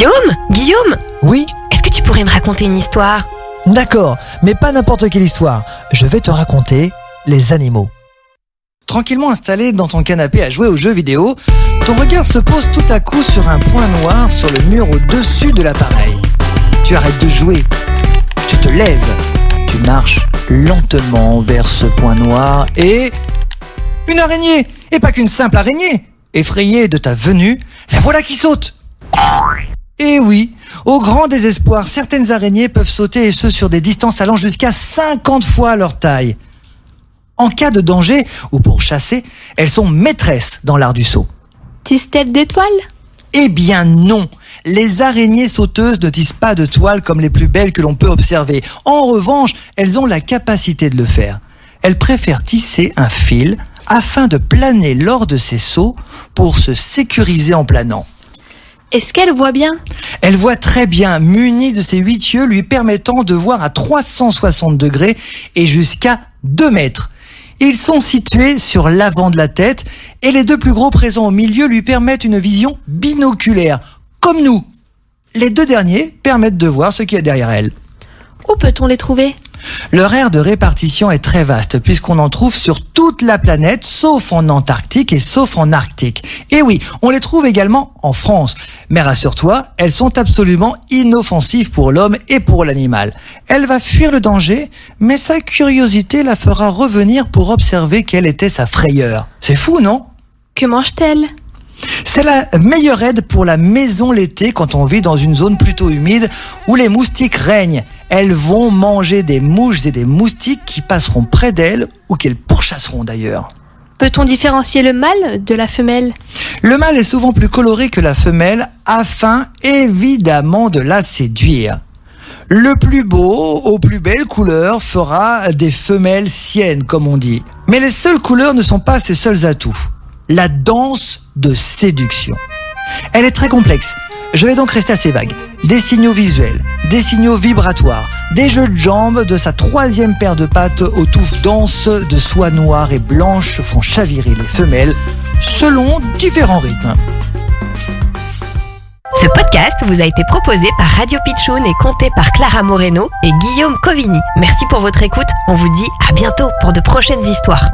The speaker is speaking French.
Guillaume Guillaume Oui Est-ce que tu pourrais me raconter une histoire? D'accord, mais pas n'importe quelle histoire. Je vais te raconter les animaux. Tranquillement installé dans ton canapé à jouer aux jeux vidéo, ton regard se pose tout à coup sur un point noir sur le mur au-dessus de l'appareil. Tu arrêtes de jouer, tu te lèves, tu marches lentement vers ce point noir et... Une araignée Et pas qu'une simple araignée Effrayée de ta venue, la voilà qui saute au grand désespoir, certaines araignées peuvent sauter et ce sur des distances allant jusqu'à 50 fois leur taille. En cas de danger ou pour chasser, elles sont maîtresses dans l'art du saut. Tisse-t-elle des toiles Eh bien non Les araignées sauteuses ne tissent pas de toiles comme les plus belles que l'on peut observer. En revanche, elles ont la capacité de le faire. Elles préfèrent tisser un fil afin de planer lors de ces sauts pour se sécuriser en planant. Est-ce qu'elle voit bien? Elle voit très bien, munie de ses huit yeux lui permettant de voir à 360 degrés et jusqu'à 2 mètres. Ils sont situés sur l'avant de la tête et les deux plus gros présents au milieu lui permettent une vision binoculaire, comme nous. Les deux derniers permettent de voir ce qu'il y a derrière elle. Où peut-on les trouver? Leur aire de répartition est très vaste puisqu'on en trouve sur toute la planète sauf en Antarctique et sauf en Arctique. Et oui, on les trouve également en France. Mais rassure-toi, elles sont absolument inoffensives pour l'homme et pour l'animal. Elle va fuir le danger, mais sa curiosité la fera revenir pour observer quelle était sa frayeur. C'est fou, non? Que mange-t-elle? C'est la meilleure aide pour la maison l'été quand on vit dans une zone plutôt humide où les moustiques règnent. Elles vont manger des mouches et des moustiques qui passeront près d'elles ou qu'elles pourchasseront d'ailleurs. Peut-on différencier le mâle de la femelle? Le mâle est souvent plus coloré que la femelle afin évidemment de la séduire. Le plus beau, aux plus belles couleurs, fera des femelles siennes, comme on dit. Mais les seules couleurs ne sont pas ses seuls atouts. La danse de séduction. Elle est très complexe. Je vais donc rester assez vague. Des signaux visuels, des signaux vibratoires, des jeux de jambes de sa troisième paire de pattes aux touffes denses de soie noire et blanche font chavirer les femelles selon différents rythmes. Ce podcast vous a été proposé par Radio Pitchoun et compté par Clara Moreno et Guillaume Covini. Merci pour votre écoute. On vous dit à bientôt pour de prochaines histoires.